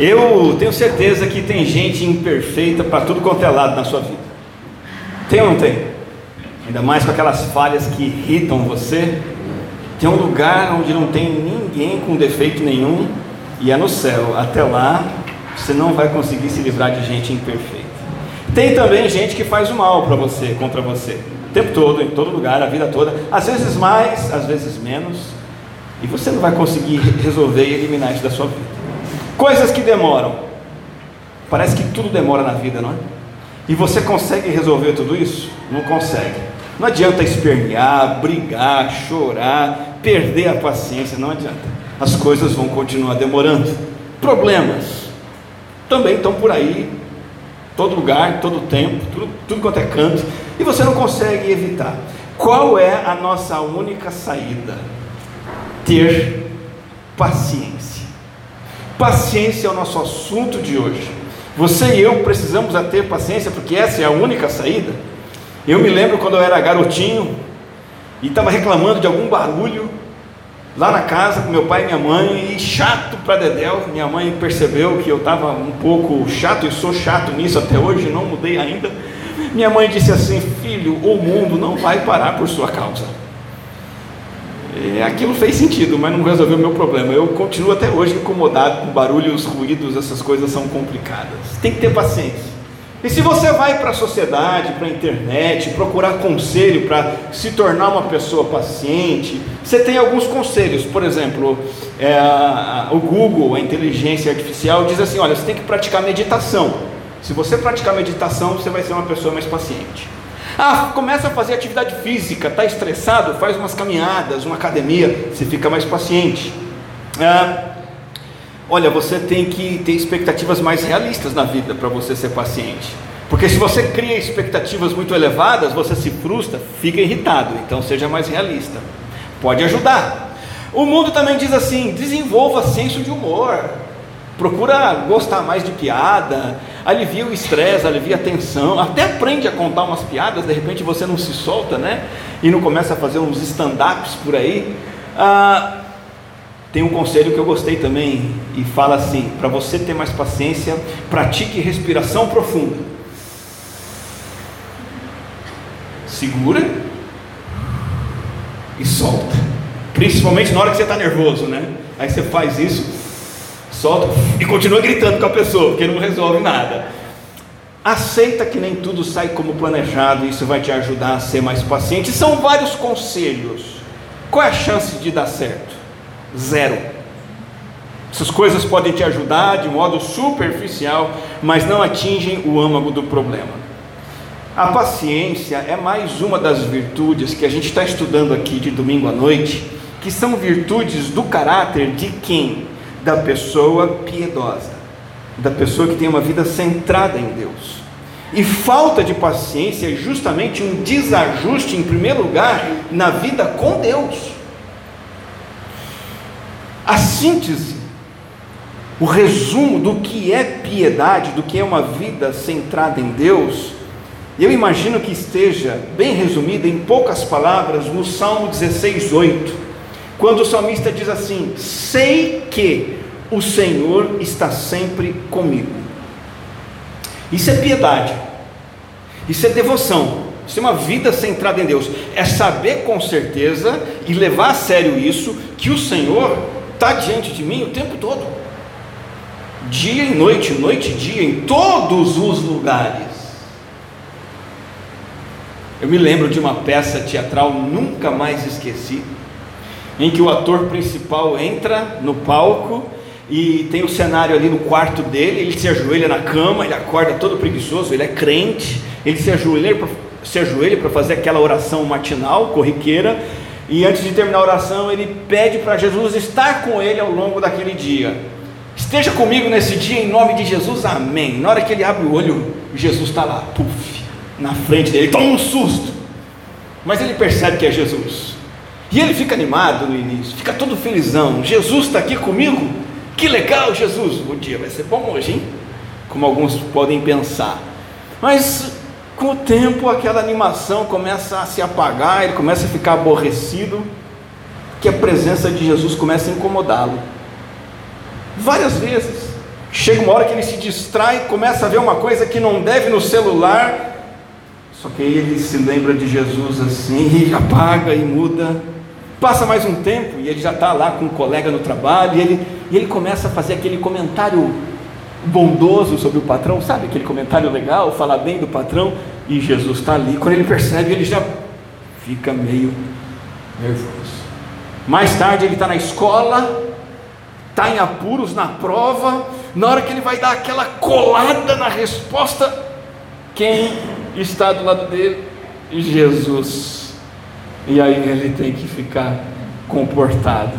Eu tenho certeza que tem gente imperfeita para tudo quanto é lado na sua vida. Tem ou não tem? Ainda mais com aquelas falhas que irritam você. Tem um lugar onde não tem ninguém com defeito nenhum e é no céu. Até lá, você não vai conseguir se livrar de gente imperfeita. Tem também gente que faz o mal para você, contra você, o tempo todo, em todo lugar, a vida toda, às vezes mais, às vezes menos, e você não vai conseguir resolver e eliminar isso da sua vida. Coisas que demoram. Parece que tudo demora na vida, não é? E você consegue resolver tudo isso? Não consegue. Não adianta espernear, brigar, chorar, perder a paciência, não adianta. As coisas vão continuar demorando. Problemas também estão por aí, todo lugar, todo tempo, tudo, tudo quanto é canto, e você não consegue evitar. Qual é a nossa única saída? Ter paciência. Paciência é o nosso assunto de hoje. Você e eu precisamos ter paciência, porque essa é a única saída. Eu me lembro quando eu era garotinho e estava reclamando de algum barulho lá na casa com meu pai e minha mãe, e chato para Dedéu. Minha mãe percebeu que eu estava um pouco chato, e sou chato nisso até hoje, não mudei ainda. Minha mãe disse assim: Filho, o mundo não vai parar por sua causa. É, aquilo fez sentido, mas não resolveu o meu problema. Eu continuo até hoje incomodado com barulhos, ruídos, essas coisas são complicadas. Tem que ter paciência. E se você vai para a sociedade, para a internet, procurar conselho para se tornar uma pessoa paciente, você tem alguns conselhos. Por exemplo, é, o Google, a inteligência artificial, diz assim: olha, você tem que praticar meditação. Se você praticar meditação, você vai ser uma pessoa mais paciente. Ah, começa a fazer atividade física, está estressado, faz umas caminhadas, uma academia, você fica mais paciente. Ah, olha, você tem que ter expectativas mais realistas na vida para você ser paciente. Porque se você cria expectativas muito elevadas, você se frustra, fica irritado. Então seja mais realista. Pode ajudar. O mundo também diz assim: desenvolva senso de humor. Procura gostar mais de piada, alivia o estresse, alivia a tensão, até aprende a contar umas piadas, de repente você não se solta, né? E não começa a fazer uns stand-ups por aí. Ah, tem um conselho que eu gostei também, e fala assim: para você ter mais paciência, pratique respiração profunda. Segura e solta. Principalmente na hora que você está nervoso, né? Aí você faz isso solta e continua gritando com a pessoa, porque não resolve nada. Aceita que nem tudo sai como planejado, isso vai te ajudar a ser mais paciente. São vários conselhos. Qual é a chance de dar certo? Zero. Essas coisas podem te ajudar de modo superficial, mas não atingem o âmago do problema. A paciência é mais uma das virtudes que a gente está estudando aqui de domingo à noite, que são virtudes do caráter de quem da pessoa piedosa, da pessoa que tem uma vida centrada em Deus. E falta de paciência é justamente um desajuste, em primeiro lugar, na vida com Deus. A síntese, o resumo do que é piedade, do que é uma vida centrada em Deus, eu imagino que esteja bem resumida em poucas palavras no Salmo 16, 8 quando o salmista diz assim: Sei que o Senhor está sempre comigo. Isso é piedade, isso é devoção, isso é uma vida centrada em Deus, é saber com certeza e levar a sério isso, que o Senhor está diante de mim o tempo todo, dia e noite, noite e dia, em todos os lugares. Eu me lembro de uma peça teatral, nunca mais esqueci em que o ator principal entra no palco e tem o cenário ali no quarto dele, ele se ajoelha na cama, ele acorda todo preguiçoso, ele é crente, ele se ajoelha se ajoelha para fazer aquela oração matinal, corriqueira, e antes de terminar a oração, ele pede para Jesus estar com ele ao longo daquele dia. Esteja comigo nesse dia em nome de Jesus, amém. Na hora que ele abre o olho, Jesus está lá, puf, na frente dele, ele toma um susto, mas ele percebe que é Jesus. E ele fica animado no início, fica todo felizão. Jesus está aqui comigo? Que legal, Jesus! O dia vai ser bom hoje, hein? Como alguns podem pensar. Mas com o tempo aquela animação começa a se apagar, ele começa a ficar aborrecido, que a presença de Jesus começa a incomodá-lo. Várias vezes. Chega uma hora que ele se distrai, começa a ver uma coisa que não deve no celular, só que aí ele se lembra de Jesus assim, e apaga e muda. Passa mais um tempo e ele já está lá com um colega no trabalho, e ele, e ele começa a fazer aquele comentário bondoso sobre o patrão, sabe aquele comentário legal, falar bem do patrão, e Jesus está ali. Quando ele percebe, ele já fica meio nervoso. Mais tarde ele está na escola, está em apuros na prova, na hora que ele vai dar aquela colada na resposta, quem está do lado dele? Jesus. E aí ele tem que ficar comportado.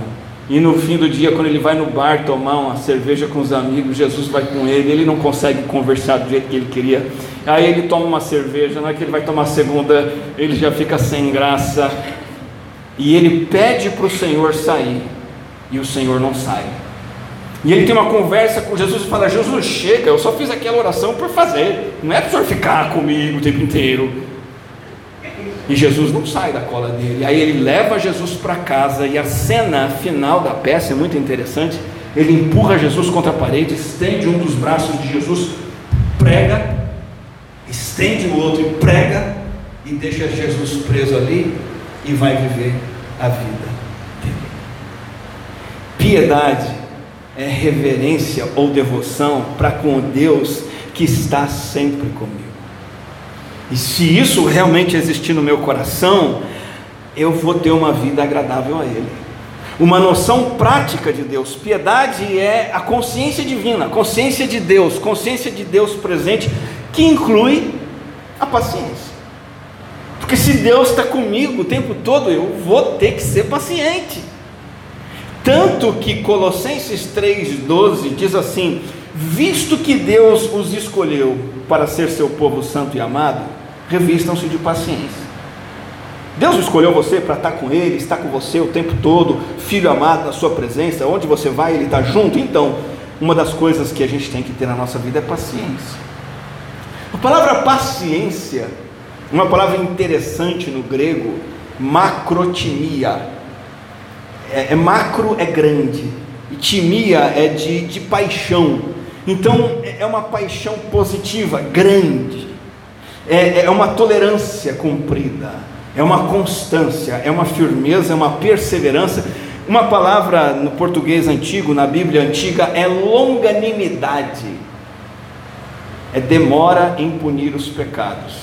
E no fim do dia, quando ele vai no bar tomar uma cerveja com os amigos, Jesus vai com ele, ele não consegue conversar do jeito que ele queria. Aí ele toma uma cerveja, na hora que ele vai tomar a segunda, ele já fica sem graça. E ele pede para o Senhor sair, e o Senhor não sai. E ele tem uma conversa com Jesus e fala: Jesus, chega, eu só fiz aquela oração por fazer, não é para o senhor ficar comigo o tempo inteiro. E Jesus não sai da cola dele. Aí ele leva Jesus para casa e a cena final da peça é muito interessante. Ele empurra Jesus contra a parede, estende um dos braços de Jesus, prega, estende o outro e prega e deixa Jesus preso ali e vai viver a vida dele. Piedade é reverência ou devoção para com Deus que está sempre comigo. E se isso realmente existir no meu coração, eu vou ter uma vida agradável a Ele. Uma noção prática de Deus. Piedade é a consciência divina, consciência de Deus, consciência de Deus presente, que inclui a paciência. Porque se Deus está comigo o tempo todo, eu vou ter que ser paciente. Tanto que Colossenses 3,12 diz assim: Visto que Deus os escolheu para ser seu povo santo e amado, revistam-se de paciência. Deus escolheu você para estar com Ele, estar com você o tempo todo, filho amado na Sua presença, onde você vai, Ele está junto. Então, uma das coisas que a gente tem que ter na nossa vida é paciência. A palavra paciência, uma palavra interessante no grego, macrotimia é, é macro é grande, e timia é de, de paixão. Então é, é uma paixão positiva, grande, é, é uma tolerância cumprida, é uma constância, é uma firmeza, é uma perseverança. Uma palavra no português antigo, na Bíblia antiga, é longanimidade, é demora em punir os pecados.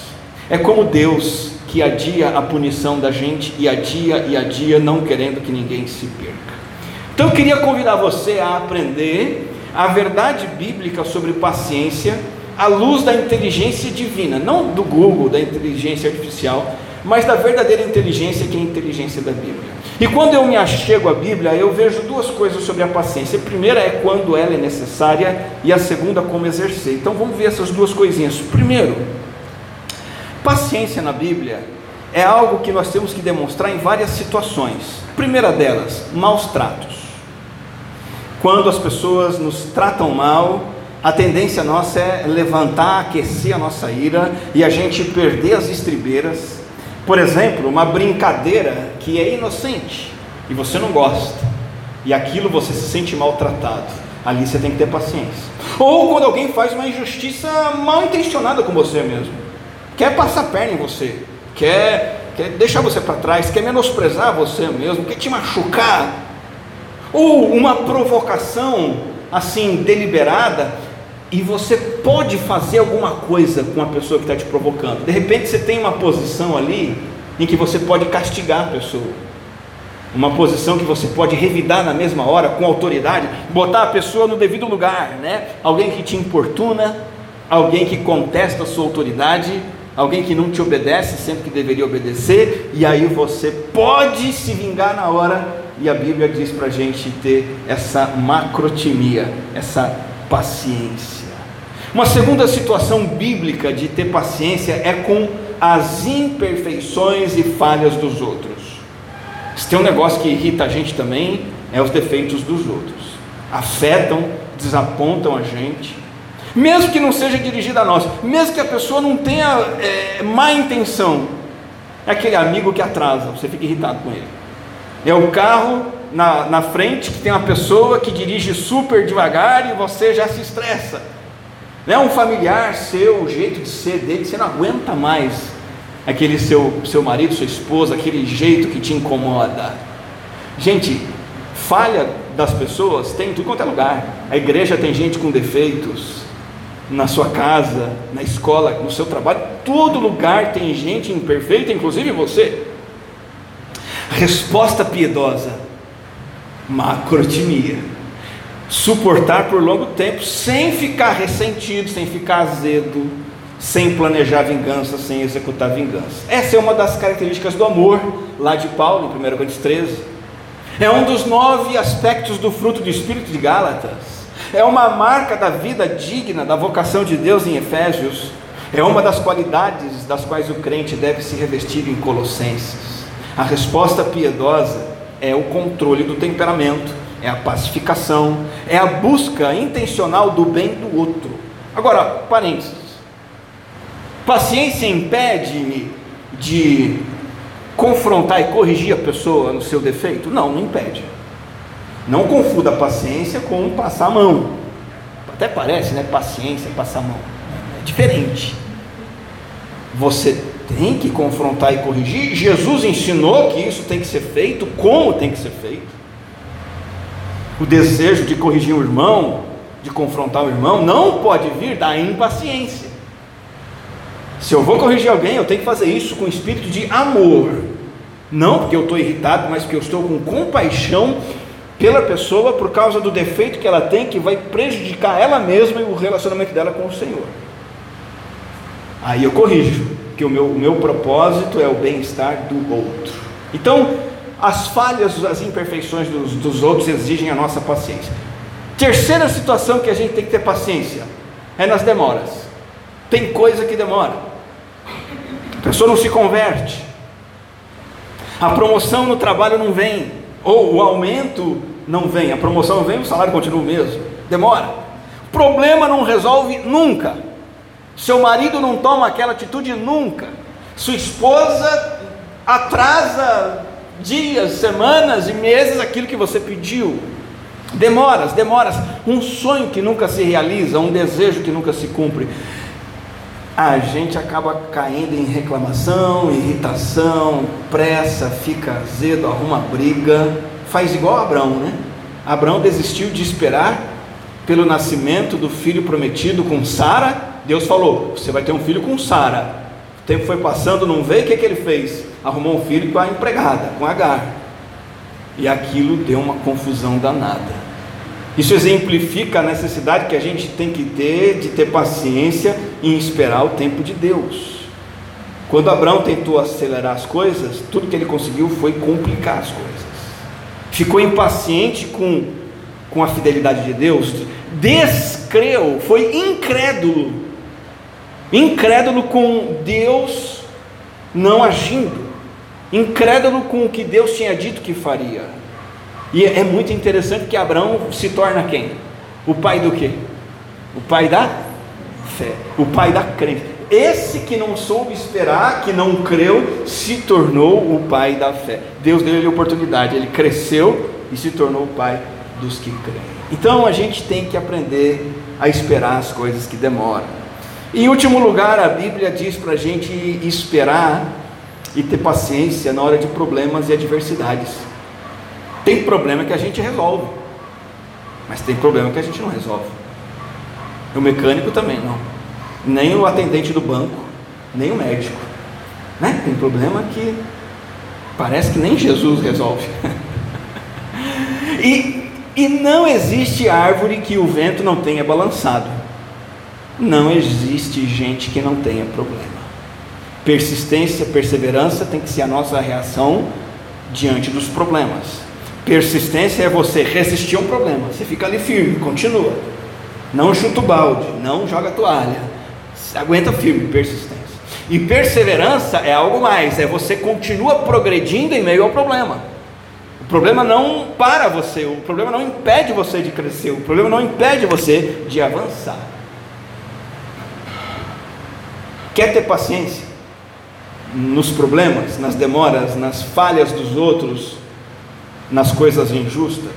É como Deus que adia a punição da gente e adia e adia, não querendo que ninguém se perca. Então eu queria convidar você a aprender a verdade bíblica sobre paciência à luz da inteligência divina, não do Google, da inteligência artificial, mas da verdadeira inteligência que é a inteligência da Bíblia. E quando eu me achego à Bíblia, eu vejo duas coisas sobre a paciência. A primeira é quando ela é necessária, e a segunda, como exercer. Então vamos ver essas duas coisinhas. Primeiro, Paciência na Bíblia é algo que nós temos que demonstrar em várias situações. primeira delas, maus tratos. Quando as pessoas nos tratam mal, a tendência nossa é levantar, aquecer a nossa ira e a gente perder as estribeiras. Por exemplo, uma brincadeira que é inocente e você não gosta, e aquilo você se sente maltratado. Ali você tem que ter paciência. Ou quando alguém faz uma injustiça mal intencionada com você mesmo quer passar perna em você, quer, quer deixar você para trás, quer menosprezar você mesmo, quer te machucar, ou uma provocação assim deliberada, e você pode fazer alguma coisa com a pessoa que está te provocando. De repente você tem uma posição ali em que você pode castigar a pessoa. Uma posição que você pode revidar na mesma hora com autoridade, botar a pessoa no devido lugar, né? Alguém que te importuna, alguém que contesta a sua autoridade, alguém que não te obedece sempre que deveria obedecer, e aí você pode se vingar na hora, e a Bíblia diz para a gente ter essa macrotimia, essa paciência. Uma segunda situação bíblica de ter paciência é com as imperfeições e falhas dos outros. Se tem um negócio que irrita a gente também, é os defeitos dos outros. Afetam, desapontam a gente mesmo que não seja dirigida a nós, mesmo que a pessoa não tenha é, má intenção, é aquele amigo que atrasa, você fica irritado com ele. É o carro na, na frente que tem uma pessoa que dirige super devagar e você já se estressa. Não é um familiar seu, o jeito de ser dele, você não aguenta mais aquele seu, seu marido, sua esposa, aquele jeito que te incomoda. Gente, falha das pessoas tem em tudo quanto é lugar. A igreja tem gente com defeitos, na sua casa, na escola, no seu trabalho, todo lugar tem gente imperfeita, inclusive você. Resposta piedosa: macrotimia. Suportar por longo tempo, sem ficar ressentido, sem ficar azedo, sem planejar vingança, sem executar vingança. Essa é uma das características do amor, lá de Paulo, em 1 Coríntios 13. É um dos nove aspectos do fruto do Espírito de Gálatas. É uma marca da vida digna, da vocação de Deus em Efésios. É uma das qualidades das quais o crente deve se revestir em Colossenses. A resposta piedosa é o controle do temperamento, é a pacificação, é a busca intencional do bem do outro. Agora, parênteses. Paciência impede-me de confrontar e corrigir a pessoa no seu defeito? Não, não impede. Não confunda paciência com passar a mão. Até parece, né? Paciência, passar a mão. É diferente. Você tem que confrontar e corrigir. Jesus ensinou que isso tem que ser feito, como tem que ser feito. O desejo de corrigir o irmão, de confrontar o irmão, não pode vir da impaciência. Se eu vou corrigir alguém, eu tenho que fazer isso com espírito de amor. Não porque eu estou irritado, mas porque eu estou com compaixão pela pessoa por causa do defeito que ela tem que vai prejudicar ela mesma e o relacionamento dela com o Senhor. Aí eu corrijo que o meu, o meu propósito é o bem-estar do outro. Então, as falhas, as imperfeições dos, dos outros exigem a nossa paciência. Terceira situação que a gente tem que ter paciência é nas demoras. Tem coisa que demora. A pessoa não se converte. A promoção no trabalho não vem. Ou o aumento não vem. A promoção não vem, o salário continua o mesmo. Demora. O problema não resolve nunca. Seu marido não toma aquela atitude nunca. Sua esposa atrasa dias, semanas e meses aquilo que você pediu. Demoras, demoras. Um sonho que nunca se realiza, um desejo que nunca se cumpre. A gente acaba caindo em reclamação, irritação, pressa, fica azedo, arruma briga. Faz igual Abraão, né? Abraão desistiu de esperar pelo nascimento do filho prometido com Sara Deus falou: Você vai ter um filho com Sara. Tempo foi passando, não veio, o que, que ele fez? Arrumou um filho com a empregada, com Agar. E aquilo deu uma confusão danada. Isso exemplifica a necessidade que a gente tem que ter de ter paciência em esperar o tempo de Deus. Quando Abraão tentou acelerar as coisas, tudo que ele conseguiu foi complicar as coisas. Ficou impaciente com, com a fidelidade de Deus, descreu, foi incrédulo incrédulo com Deus não agindo, incrédulo com o que Deus tinha dito que faria. E é muito interessante que Abraão se torna quem? O pai do quê? O pai da fé, o pai da crença. Esse que não soube esperar, que não creu, se tornou o pai da fé. Deus deu-lhe oportunidade, ele cresceu e se tornou o pai dos que creem. Então a gente tem que aprender a esperar as coisas que demoram. Em último lugar, a Bíblia diz para a gente esperar e ter paciência na hora de problemas e adversidades. Tem problema que a gente resolve, mas tem problema que a gente não resolve. O mecânico também não, nem o atendente do banco, nem o médico. Né? Tem problema que parece que nem Jesus resolve. e, e não existe árvore que o vento não tenha balançado não existe gente que não tenha problema. Persistência, perseverança tem que ser a nossa reação diante dos problemas. Persistência é você resistir a um problema, você fica ali firme, continua. Não chuta o balde, não joga a toalha. Aguenta firme, persistência. E perseverança é algo mais, é você continua progredindo em meio ao problema. O problema não para você, o problema não impede você de crescer, o problema não impede você de avançar. Quer ter paciência nos problemas, nas demoras, nas falhas dos outros? nas coisas injustas?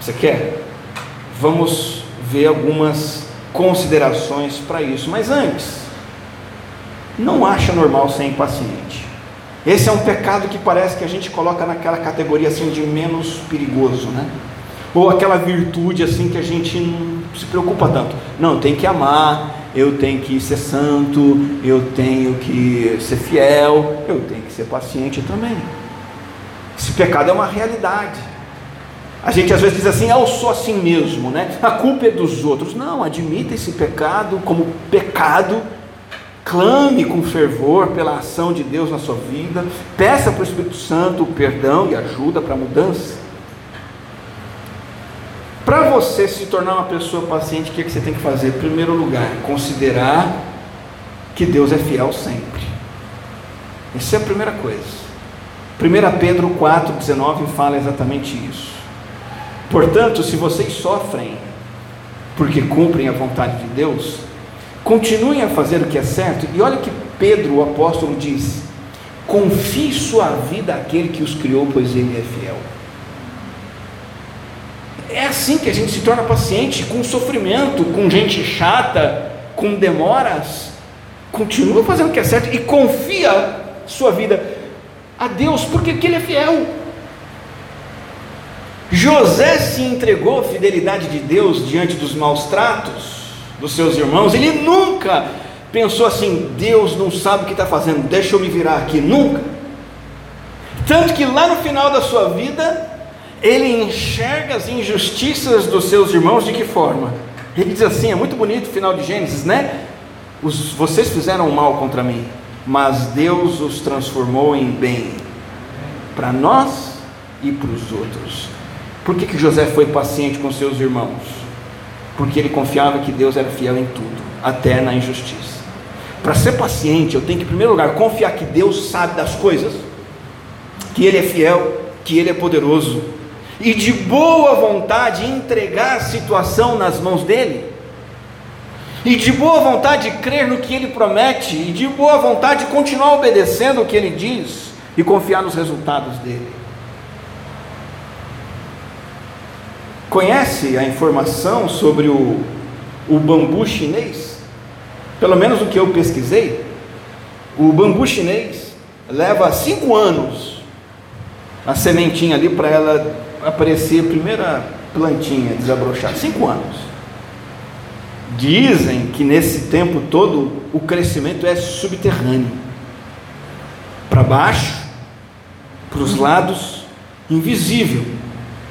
Você quer? Vamos ver algumas considerações para isso. Mas antes, não acha normal ser impaciente. Esse é um pecado que parece que a gente coloca naquela categoria assim de menos perigoso, né? Ou aquela virtude assim que a gente não se preocupa tanto. Não, tem que amar, eu tenho que ser santo, eu tenho que ser fiel, eu tenho que ser paciente também. Esse pecado é uma realidade. A gente às vezes diz assim, ah, eu sou assim mesmo, né? A culpa é dos outros. Não, admita esse pecado como pecado, clame com fervor pela ação de Deus na sua vida, peça para o Espírito Santo perdão e ajuda para a mudança. Você se tornar uma pessoa paciente, o que, é que você tem que fazer? Em primeiro lugar, considerar que Deus é fiel sempre. Essa é a primeira coisa. 1 Pedro 4,19 fala exatamente isso. Portanto, se vocês sofrem porque cumprem a vontade de Deus, continuem a fazer o que é certo. E olha que Pedro, o apóstolo, diz: confie sua vida àquele que os criou, pois ele é fiel. É assim que a gente se torna paciente, com sofrimento, com gente chata, com demoras. Continua fazendo o que é certo e confia sua vida a Deus, porque Ele é fiel. José se entregou à fidelidade de Deus diante dos maus tratos dos seus irmãos. Ele nunca pensou assim: Deus não sabe o que está fazendo, deixa eu me virar aqui. Nunca. Tanto que lá no final da sua vida, ele enxerga as injustiças dos seus irmãos de que forma? Ele diz assim: é muito bonito o final de Gênesis, né? Os, vocês fizeram mal contra mim, mas Deus os transformou em bem para nós e para os outros. Por que, que José foi paciente com seus irmãos? Porque ele confiava que Deus era fiel em tudo, até na injustiça. Para ser paciente, eu tenho que, em primeiro lugar, confiar que Deus sabe das coisas, que Ele é fiel, que Ele é poderoso, e de boa vontade entregar a situação nas mãos dele, e de boa vontade crer no que ele promete, e de boa vontade continuar obedecendo o que ele diz e confiar nos resultados dele. Conhece a informação sobre o, o bambu chinês? Pelo menos o que eu pesquisei, o bambu chinês leva cinco anos a sementinha ali para ela aparecer a primeira plantinha desabrochar? Cinco anos. Dizem que nesse tempo todo o crescimento é subterrâneo para baixo, para os lados, invisível,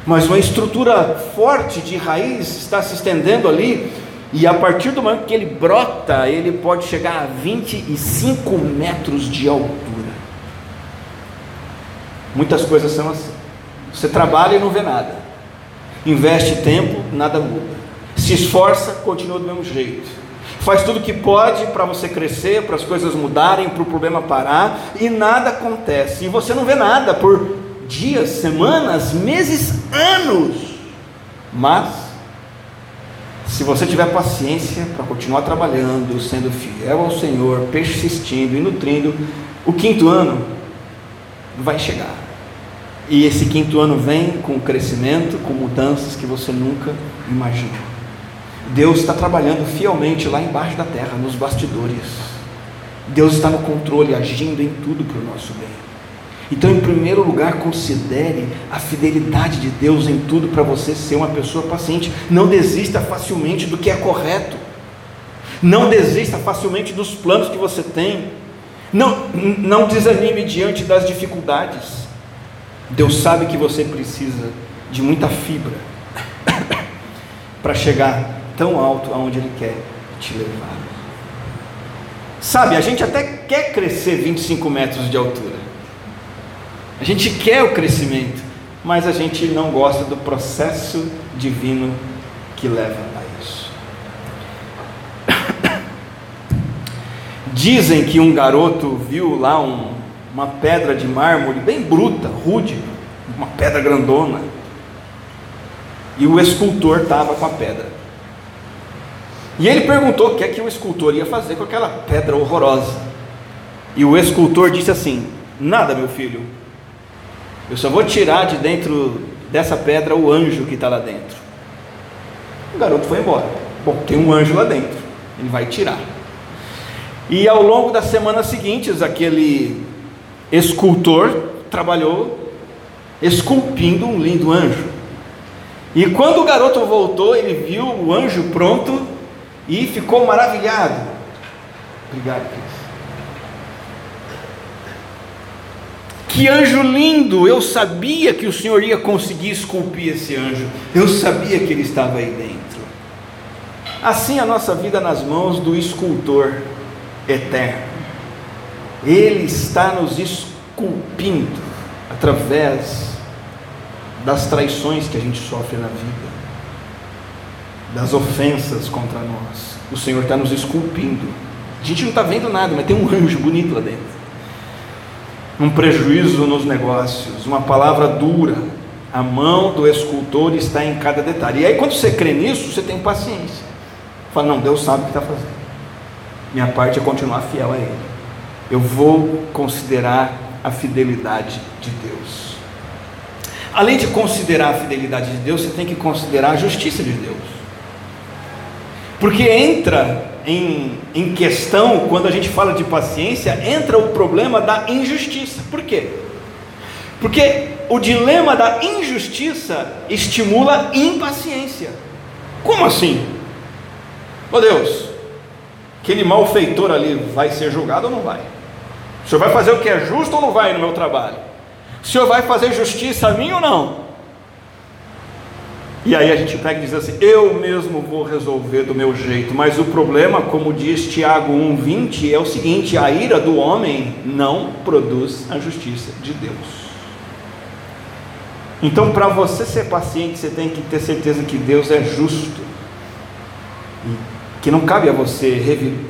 mas uma estrutura forte de raiz está se estendendo ali, e a partir do momento que ele brota, ele pode chegar a 25 metros de altura. Muitas coisas são assim. Você trabalha e não vê nada. Investe tempo, nada muda. Se esforça, continua do mesmo jeito. Faz tudo o que pode para você crescer, para as coisas mudarem, para o problema parar, e nada acontece. E você não vê nada por dias, semanas, meses, anos. Mas, se você tiver paciência para continuar trabalhando, sendo fiel ao Senhor, persistindo e nutrindo, o quinto ano vai chegar. E esse quinto ano vem com crescimento, com mudanças que você nunca imaginou. Deus está trabalhando fielmente lá embaixo da terra, nos bastidores. Deus está no controle, agindo em tudo para o nosso bem. Então, em primeiro lugar, considere a fidelidade de Deus em tudo para você ser uma pessoa paciente. Não desista facilmente do que é correto. Não desista facilmente dos planos que você tem. Não, não desanime diante das dificuldades. Deus sabe que você precisa de muita fibra para chegar tão alto aonde Ele quer te levar. Sabe, a gente até quer crescer 25 metros de altura. A gente quer o crescimento, mas a gente não gosta do processo divino que leva a isso. Dizem que um garoto viu lá um, uma pedra de mármore bem bruta, rude, uma pedra grandona. E o escultor estava com a pedra. E ele perguntou o que é que o escultor ia fazer com aquela pedra horrorosa. E o escultor disse assim: Nada, meu filho. Eu só vou tirar de dentro dessa pedra o anjo que está lá dentro. O garoto foi embora. Bom, tem um anjo lá dentro. Ele vai tirar. E ao longo das semanas seguintes, aquele escultor trabalhou esculpindo um lindo anjo. E quando o garoto voltou, ele viu o anjo pronto e ficou maravilhado. Obrigado, Cris. Que anjo lindo! Eu sabia que o Senhor ia conseguir esculpir esse anjo. Eu sabia que ele estava aí dentro. Assim a nossa vida nas mãos do escultor eterno. Ele está nos esculpindo através das traições que a gente sofre na vida, das ofensas contra nós. O Senhor está nos esculpindo. A gente não está vendo nada, mas tem um anjo bonito lá dentro um prejuízo nos negócios, uma palavra dura. A mão do escultor está em cada detalhe. E aí, quando você crê nisso, você tem paciência. Fala, não, Deus sabe o que está fazendo. Minha parte é continuar fiel a Ele. Eu vou considerar a fidelidade de Deus. Além de considerar a fidelidade de Deus, você tem que considerar a justiça de Deus. Porque entra em, em questão, quando a gente fala de paciência, entra o problema da injustiça. Por quê? Porque o dilema da injustiça estimula impaciência. Como assim? Ô oh Deus, aquele malfeitor ali vai ser julgado ou não vai? O senhor vai fazer o que é justo ou não vai no meu trabalho? O senhor vai fazer justiça a mim ou não? E aí a gente pega e diz assim: eu mesmo vou resolver do meu jeito. Mas o problema, como diz Tiago 1,20, é o seguinte: a ira do homem não produz a justiça de Deus. Então, para você ser paciente, você tem que ter certeza que Deus é justo, que não cabe a você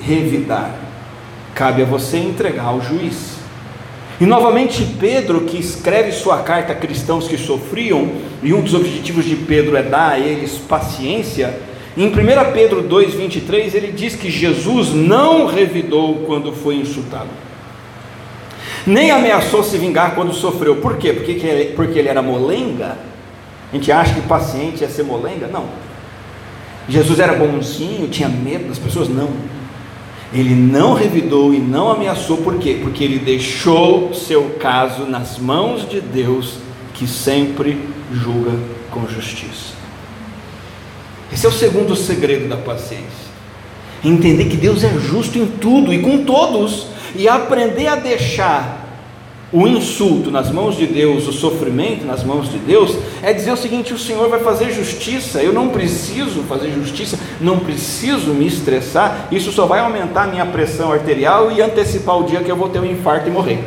revidar, cabe a você entregar ao juiz. E novamente Pedro, que escreve sua carta a cristãos que sofriam, e um dos objetivos de Pedro é dar a eles paciência, em 1 Pedro 2,23 ele diz que Jesus não revidou quando foi insultado, nem ameaçou se vingar quando sofreu. Por quê? Porque, porque ele era molenga? A gente acha que paciente é ser molenga? Não. Jesus era bonzinho, tinha medo das pessoas? Não. Ele não revidou e não ameaçou, por quê? Porque ele deixou seu caso nas mãos de Deus, que sempre julga com justiça. Esse é o segundo segredo da paciência. Entender que Deus é justo em tudo e com todos, e aprender a deixar o insulto nas mãos de Deus, o sofrimento nas mãos de Deus, é dizer o seguinte: o Senhor vai fazer justiça, eu não preciso fazer justiça, não preciso me estressar, isso só vai aumentar a minha pressão arterial e antecipar o dia que eu vou ter um infarto e morrer.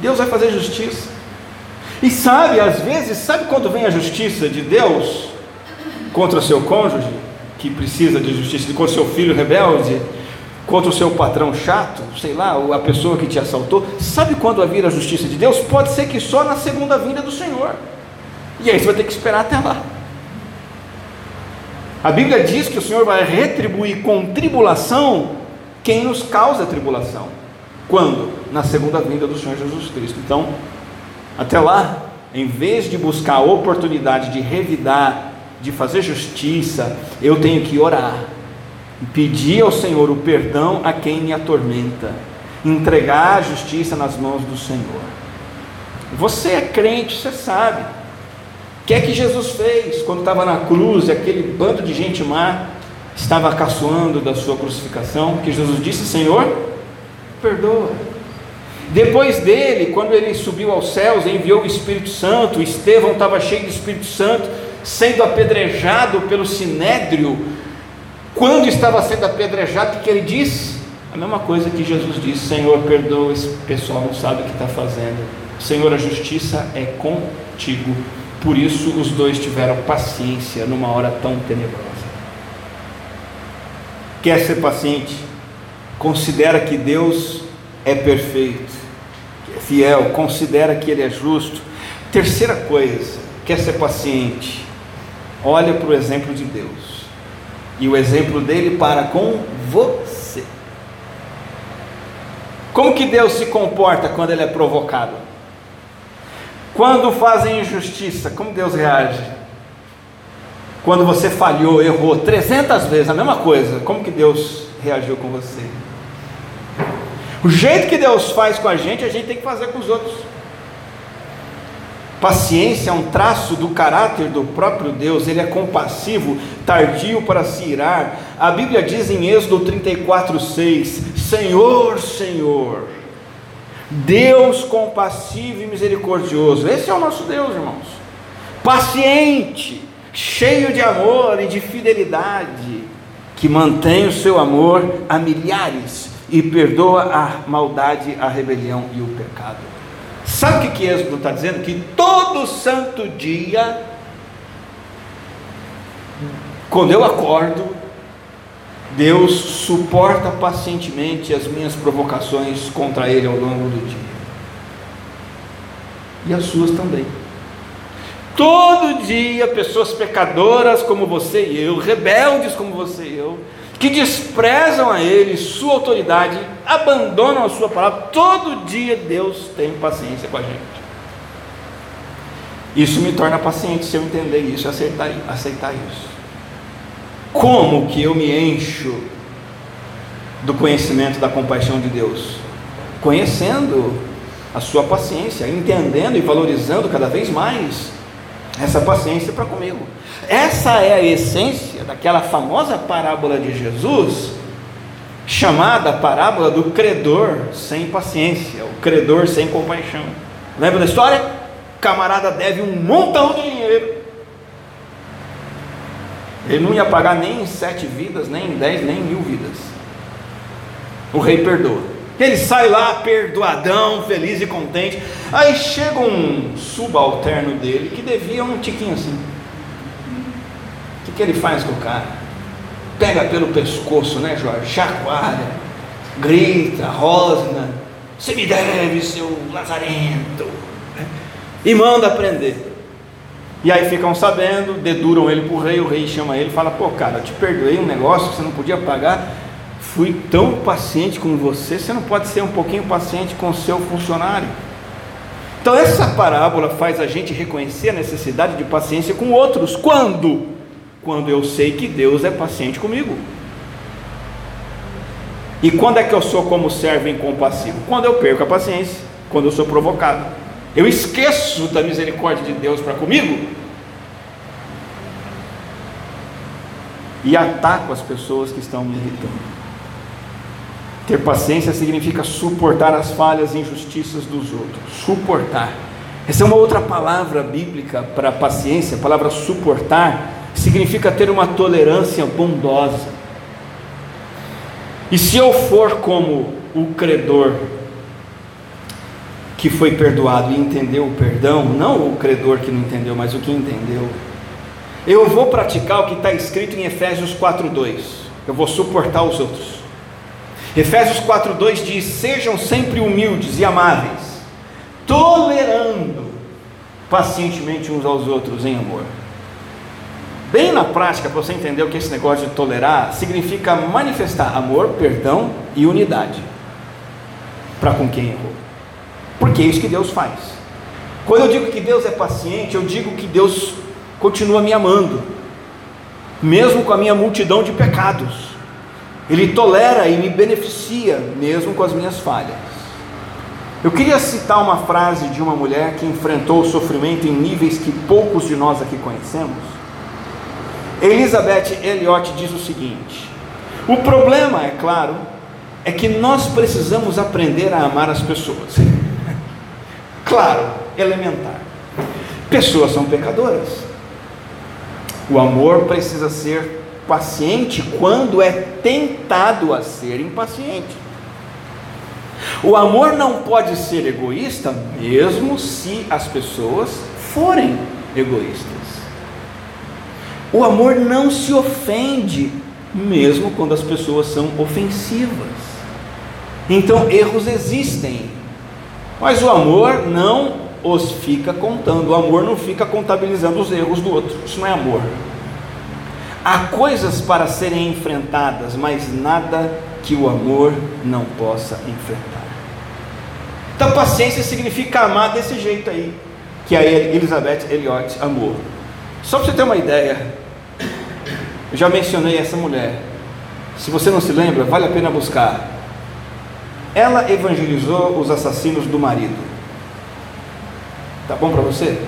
Deus vai fazer justiça. E sabe, às vezes, sabe quando vem a justiça de Deus contra seu cônjuge, que precisa de justiça, contra seu filho rebelde? Contra o seu patrão chato, sei lá, a pessoa que te assaltou, sabe quando vai vir a justiça de Deus? Pode ser que só na segunda vinda do Senhor. E aí você vai ter que esperar até lá. A Bíblia diz que o Senhor vai retribuir com tribulação quem nos causa tribulação. Quando? Na segunda vinda do Senhor Jesus Cristo. Então, até lá, em vez de buscar a oportunidade de revidar, de fazer justiça, eu tenho que orar pedir ao Senhor o perdão a quem me atormenta, entregar a justiça nas mãos do Senhor. Você é crente, você sabe. O que é que Jesus fez quando estava na cruz e aquele bando de gente má estava caçoando da sua crucificação? Que Jesus disse: Senhor, perdoa. Depois dele, quando ele subiu aos céus enviou o Espírito Santo, Estevão estava cheio do Espírito Santo, sendo apedrejado pelo sinédrio, quando estava sendo apedrejado, o que ele disse? A mesma coisa que Jesus disse: Senhor, perdoa, esse pessoal não sabe o que está fazendo. Senhor, a justiça é contigo. Por isso os dois tiveram paciência numa hora tão tenebrosa. Quer ser paciente? Considera que Deus é perfeito, é fiel, considera que Ele é justo. Terceira coisa, quer ser paciente? Olha para o exemplo de Deus e o exemplo dele para com você. Como que Deus se comporta quando ele é provocado? Quando fazem injustiça, como Deus reage? Quando você falhou, errou 300 vezes a mesma coisa, como que Deus reagiu com você? O jeito que Deus faz com a gente, a gente tem que fazer com os outros. Paciência é um traço do caráter do próprio Deus, ele é compassivo, tardio para se irar. A Bíblia diz em Êxodo 34:6: Senhor, Senhor, Deus compassivo e misericordioso. Esse é o nosso Deus, irmãos. Paciente, cheio de amor e de fidelidade, que mantém o seu amor a milhares e perdoa a maldade, a rebelião e o pecado. Sabe o que, que Êxodo está dizendo? Que todo santo dia, quando eu acordo, Deus suporta pacientemente as minhas provocações contra Ele ao longo do dia. E as suas também. Todo dia, pessoas pecadoras como você e eu, rebeldes como você e eu, que desprezam a Ele, sua autoridade, abandonam a sua palavra, todo dia Deus tem paciência com a gente. Isso me torna paciente se eu entender isso, aceitar, aceitar isso. Como que eu me encho do conhecimento da compaixão de Deus? Conhecendo a sua paciência, entendendo e valorizando cada vez mais essa paciência para comigo. Essa é a essência daquela famosa parábola de Jesus, chamada parábola do credor sem paciência, o credor sem compaixão. Lembra da história? O camarada deve um montão de dinheiro. Ele não ia pagar nem em sete vidas, nem em dez, nem em mil vidas. O rei perdoa. Ele sai lá perdoadão, feliz e contente. Aí chega um subalterno dele que devia um tiquinho assim que, que ele faz com o cara? Pega pelo pescoço, né, Jorge? Chacoalha, grita, rosna, você me deve, seu lazarento, e manda prender. E aí ficam sabendo, deduram ele para o rei, o rei chama ele e fala: Pô, cara, eu te perdoei um negócio que você não podia pagar, fui tão paciente com você, você não pode ser um pouquinho paciente com o seu funcionário. Então, essa parábola faz a gente reconhecer a necessidade de paciência com outros. Quando? Quando eu sei que Deus é paciente comigo. E quando é que eu sou como servo incompassivo? Quando eu perco a paciência, quando eu sou provocado. Eu esqueço da misericórdia de Deus para comigo e ataco as pessoas que estão me irritando. Ter paciência significa suportar as falhas e injustiças dos outros. Suportar. Essa é uma outra palavra bíblica para paciência, a palavra suportar significa ter uma tolerância bondosa. E se eu for como o credor que foi perdoado e entendeu o perdão, não o credor que não entendeu, mas o que entendeu, eu vou praticar o que está escrito em Efésios 4:2. Eu vou suportar os outros. Efésios 4:2 diz: "Sejam sempre humildes e amáveis, tolerando pacientemente uns aos outros em amor." Bem na prática, para você entender o que esse negócio de tolerar, significa manifestar amor, perdão e unidade para com quem errou. Porque é isso que Deus faz. Quando eu digo que Deus é paciente, eu digo que Deus continua me amando, mesmo com a minha multidão de pecados. Ele tolera e me beneficia, mesmo com as minhas falhas. Eu queria citar uma frase de uma mulher que enfrentou o sofrimento em níveis que poucos de nós aqui conhecemos Elizabeth Elliot diz o seguinte: o problema, é claro, é que nós precisamos aprender a amar as pessoas. claro, elementar. Pessoas são pecadoras. O amor precisa ser paciente quando é tentado a ser impaciente. O amor não pode ser egoísta, mesmo se as pessoas forem egoístas. O amor não se ofende, mesmo quando as pessoas são ofensivas. Então, erros existem, mas o amor não os fica contando, o amor não fica contabilizando os erros do outro, isso não é amor. Há coisas para serem enfrentadas, mas nada que o amor não possa enfrentar. Então, paciência significa amar desse jeito aí, que a Elizabeth Elliot amou. Só para você ter uma ideia, eu já mencionei essa mulher. Se você não se lembra, vale a pena buscar. Ela evangelizou os assassinos do marido. Tá bom para você?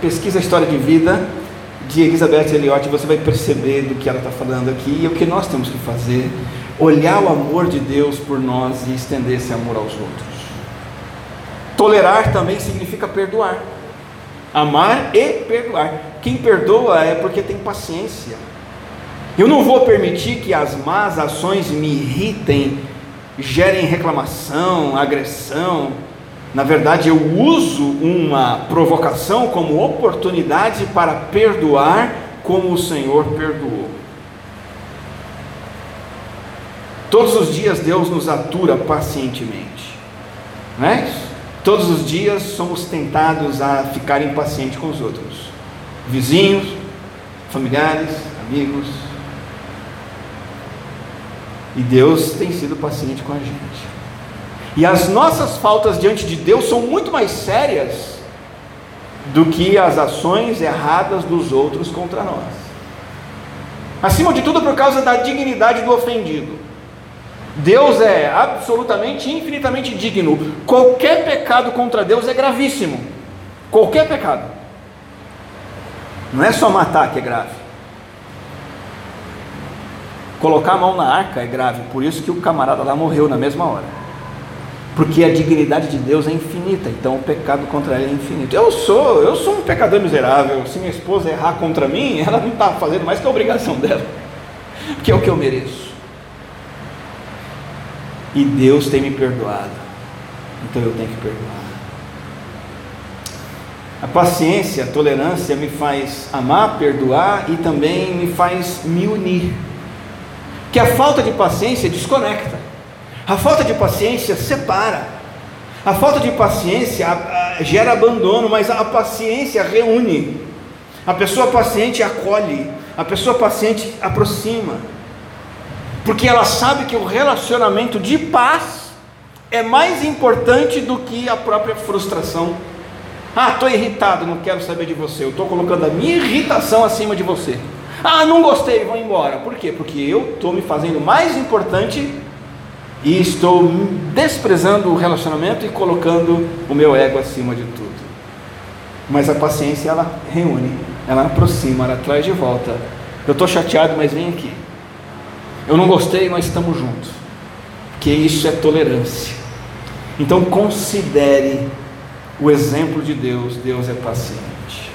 Pesquisa a história de vida de Elizabeth Elliot, você vai perceber do que ela está falando aqui e o que nós temos que fazer. Olhar o amor de Deus por nós e estender esse amor aos outros. Tolerar também significa perdoar. Amar e perdoar. Quem perdoa é porque tem paciência. Eu não vou permitir que as más ações me irritem, gerem reclamação, agressão. Na verdade, eu uso uma provocação como oportunidade para perdoar como o Senhor perdoou. Todos os dias Deus nos atura pacientemente, não é? Todos os dias somos tentados a ficar impacientes com os outros, vizinhos, familiares, amigos. E Deus tem sido paciente com a gente. E as nossas faltas diante de Deus são muito mais sérias do que as ações erradas dos outros contra nós. Acima de tudo, por causa da dignidade do ofendido. Deus é absolutamente, infinitamente digno. Qualquer pecado contra Deus é gravíssimo. Qualquer pecado. Não é só matar que é grave. Colocar a mão na arca é grave. Por isso que o camarada lá morreu na mesma hora. Porque a dignidade de Deus é infinita, então o pecado contra ele é infinito. Eu sou, eu sou um pecador miserável. Se minha esposa errar contra mim, ela não está fazendo mais que a obrigação dela, que é o que eu mereço e Deus tem me perdoado, então eu tenho que perdoar. A paciência, a tolerância me faz amar, perdoar e também me faz me unir. Que a falta de paciência desconecta, a falta de paciência separa, a falta de paciência gera abandono, mas a paciência reúne. A pessoa paciente acolhe, a pessoa paciente aproxima porque ela sabe que o relacionamento de paz é mais importante do que a própria frustração. Ah, estou irritado, não quero saber de você. Eu estou colocando a minha irritação acima de você. Ah, não gostei, vou embora. Por quê? Porque eu estou me fazendo mais importante e estou desprezando o relacionamento e colocando o meu ego acima de tudo. Mas a paciência ela reúne, ela aproxima, ela traz de volta. Eu estou chateado, mas vem aqui. Eu não gostei, mas estamos juntos. Porque isso é tolerância. Então considere o exemplo de Deus. Deus é paciente.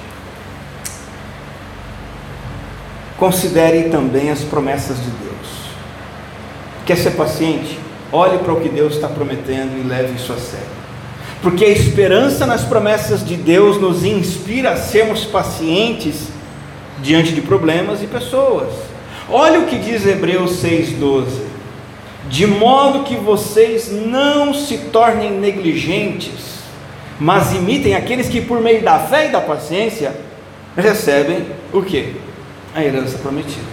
Considere também as promessas de Deus. Quer ser paciente? Olhe para o que Deus está prometendo e leve isso a sério. Porque a esperança nas promessas de Deus nos inspira a sermos pacientes diante de problemas e pessoas. Olha o que diz Hebreus 6,12: de modo que vocês não se tornem negligentes, mas imitem aqueles que, por meio da fé e da paciência, recebem o que? A herança prometida.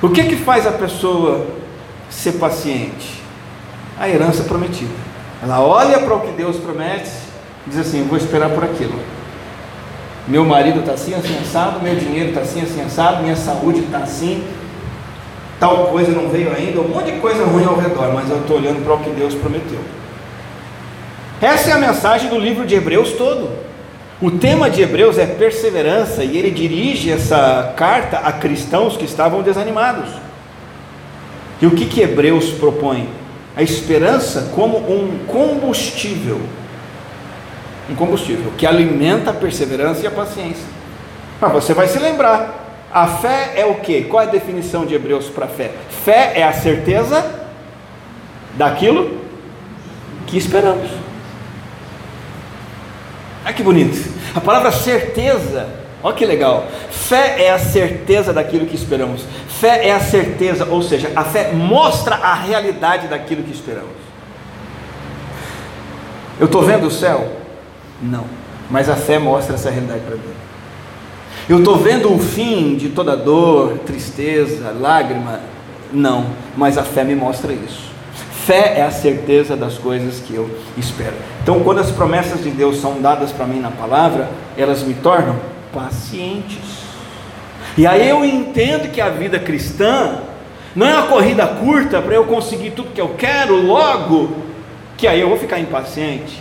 O que que faz a pessoa ser paciente? A herança prometida. Ela olha para o que Deus promete, diz assim: vou esperar por aquilo. Meu marido está assim, assim, assado, meu dinheiro está assim, assim, assado, minha saúde está assim, tal coisa não veio ainda, um monte de coisa ruim ao redor, mas eu estou olhando para o que Deus prometeu. Essa é a mensagem do livro de Hebreus todo. O tema de Hebreus é perseverança e ele dirige essa carta a cristãos que estavam desanimados. E o que, que Hebreus propõe? A esperança como um combustível um combustível que alimenta a perseverança e a paciência. Mas você vai se lembrar, a fé é o que? Qual é a definição de Hebreus para fé? Fé é a certeza daquilo que esperamos. Olha que bonito. A palavra certeza, olha que legal. Fé é a certeza daquilo que esperamos. Fé é a certeza, ou seja, a fé mostra a realidade daquilo que esperamos. Eu estou vendo o céu? Não. Mas a fé mostra essa realidade para mim. Eu estou vendo o fim de toda dor, tristeza, lágrima? Não. Mas a fé me mostra isso. Fé é a certeza das coisas que eu espero. Então, quando as promessas de Deus são dadas para mim na palavra, elas me tornam pacientes. E aí eu entendo que a vida cristã não é uma corrida curta para eu conseguir tudo que eu quero logo, que aí eu vou ficar impaciente.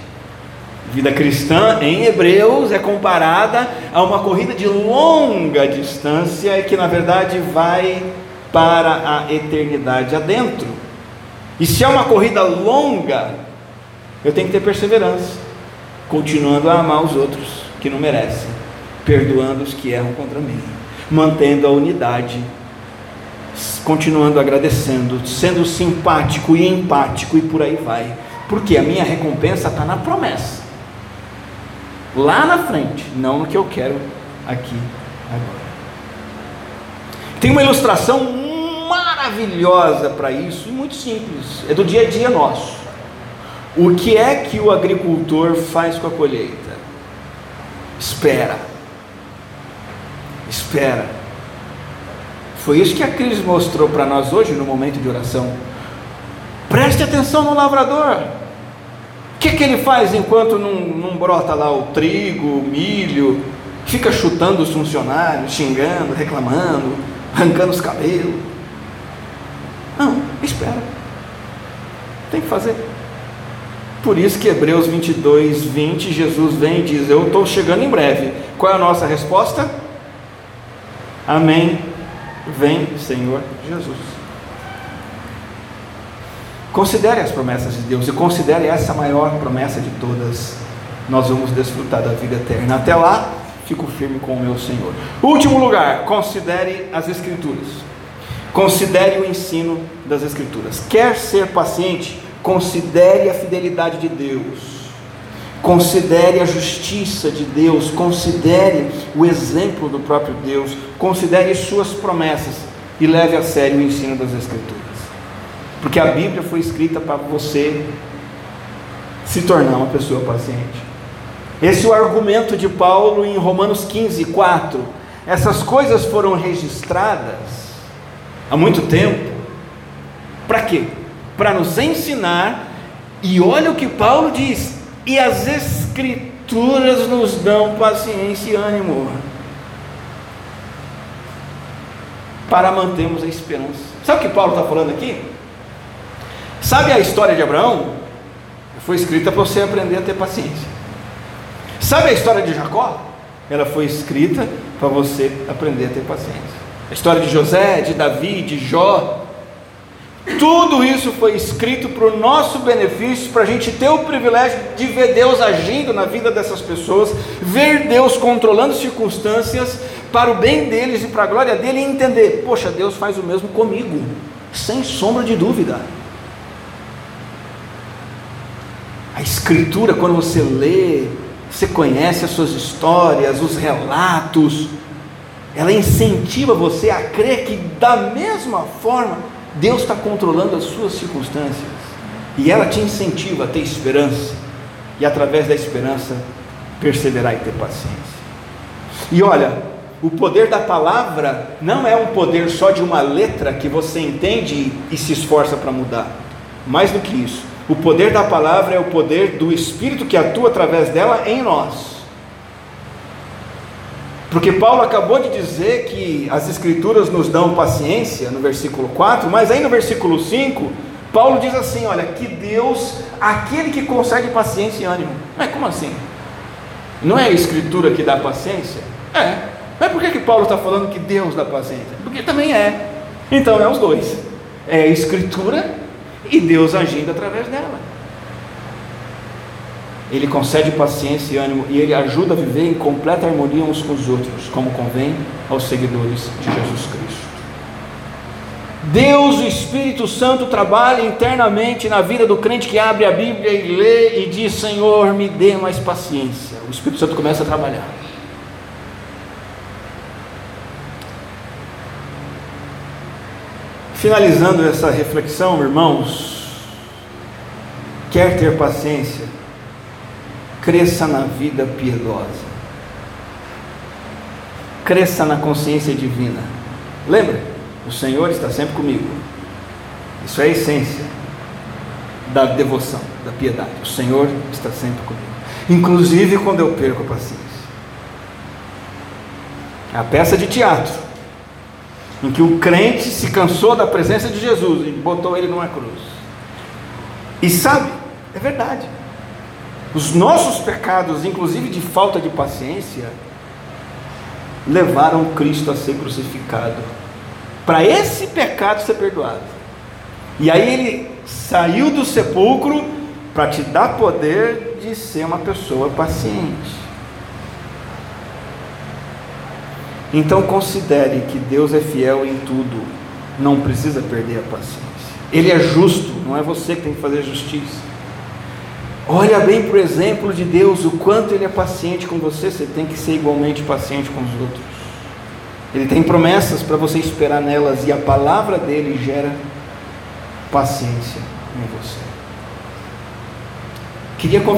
Vida cristã em Hebreus é comparada a uma corrida de longa distância que na verdade vai para a eternidade adentro. E se é uma corrida longa, eu tenho que ter perseverança, continuando a amar os outros que não merecem, perdoando os que erram contra mim, mantendo a unidade, continuando agradecendo, sendo simpático e empático e por aí vai, porque a minha recompensa está na promessa, lá na frente, não no que eu quero aqui agora. Tem uma ilustração maravilhosa para isso e muito simples, é do dia a dia nosso. O que é que o agricultor faz com a colheita? Espera. Espera. Foi isso que a crise mostrou para nós hoje no momento de oração. Preste atenção no lavrador. O que, que ele faz enquanto não, não brota lá o trigo, o milho, fica chutando os funcionários, xingando, reclamando, arrancando os cabelos? Não, espera. Tem que fazer. Por isso que Hebreus 22, 20, Jesus vem e diz: Eu estou chegando em breve. Qual é a nossa resposta? Amém. Vem, Senhor Jesus. Considere as promessas de Deus e considere essa maior promessa de todas. Nós vamos desfrutar da vida eterna. Até lá, fico firme com o meu Senhor. Último lugar, considere as Escrituras. Considere o ensino das Escrituras. Quer ser paciente? Considere a fidelidade de Deus. Considere a justiça de Deus, considere o exemplo do próprio Deus, considere suas promessas e leve a sério o ensino das Escrituras. Porque a Bíblia foi escrita para você se tornar uma pessoa paciente. Esse é o argumento de Paulo em Romanos 15, 4. Essas coisas foram registradas há muito tempo. Para quê? Para nos ensinar, e olha o que Paulo diz: e as Escrituras nos dão paciência e ânimo para mantermos a esperança. Sabe o que Paulo está falando aqui? Sabe a história de Abraão? Foi escrita para você aprender a ter paciência. Sabe a história de Jacó? Ela foi escrita para você aprender a ter paciência a história de José, de Davi, de Jó. Tudo isso foi escrito para o nosso benefício, para a gente ter o privilégio de ver Deus agindo na vida dessas pessoas, ver Deus controlando circunstâncias para o bem deles e para a glória dele e entender: poxa, Deus faz o mesmo comigo, sem sombra de dúvida. A Escritura, quando você lê, você conhece as suas histórias, os relatos, ela incentiva você a crer que, da mesma forma, Deus está controlando as suas circunstâncias, e ela te incentiva a ter esperança, e através da esperança, perseverar e ter paciência. E olha, o poder da palavra não é um poder só de uma letra que você entende e se esforça para mudar. Mais do que isso, o poder da palavra é o poder do Espírito que atua através dela em nós. Porque Paulo acabou de dizer que as Escrituras nos dão paciência, no versículo 4, mas aí no versículo 5, Paulo diz assim: olha, que Deus, aquele que concede paciência e ânimo. Mas como assim? Não é a Escritura que dá paciência? É. Mas por que, que Paulo está falando que Deus dá paciência? Porque também é. Então é os dois: é a Escritura e Deus agindo através dela. Ele concede paciência e ânimo e ele ajuda a viver em completa harmonia uns com os outros, como convém aos seguidores de Jesus Cristo. Deus, o Espírito Santo, trabalha internamente na vida do crente que abre a Bíblia e lê e diz: Senhor, me dê mais paciência. O Espírito Santo começa a trabalhar. Finalizando essa reflexão, irmãos, quer ter paciência? Cresça na vida piedosa, cresça na consciência divina. Lembra? O Senhor está sempre comigo. Isso é a essência. da devoção, da piedade. O Senhor está sempre comigo. Inclusive quando eu perco a paciência. A peça de teatro, em que o crente se cansou da presença de Jesus e botou ele numa cruz. E sabe, é verdade. Os nossos pecados, inclusive de falta de paciência, levaram Cristo a ser crucificado. Para esse pecado ser perdoado. E aí ele saiu do sepulcro para te dar poder de ser uma pessoa paciente. Então considere que Deus é fiel em tudo, não precisa perder a paciência. Ele é justo, não é você que tem que fazer justiça. Olha bem para o exemplo de Deus, o quanto Ele é paciente com você, você tem que ser igualmente paciente com os outros. Ele tem promessas para você esperar nelas e a palavra dele gera paciência em você. Queria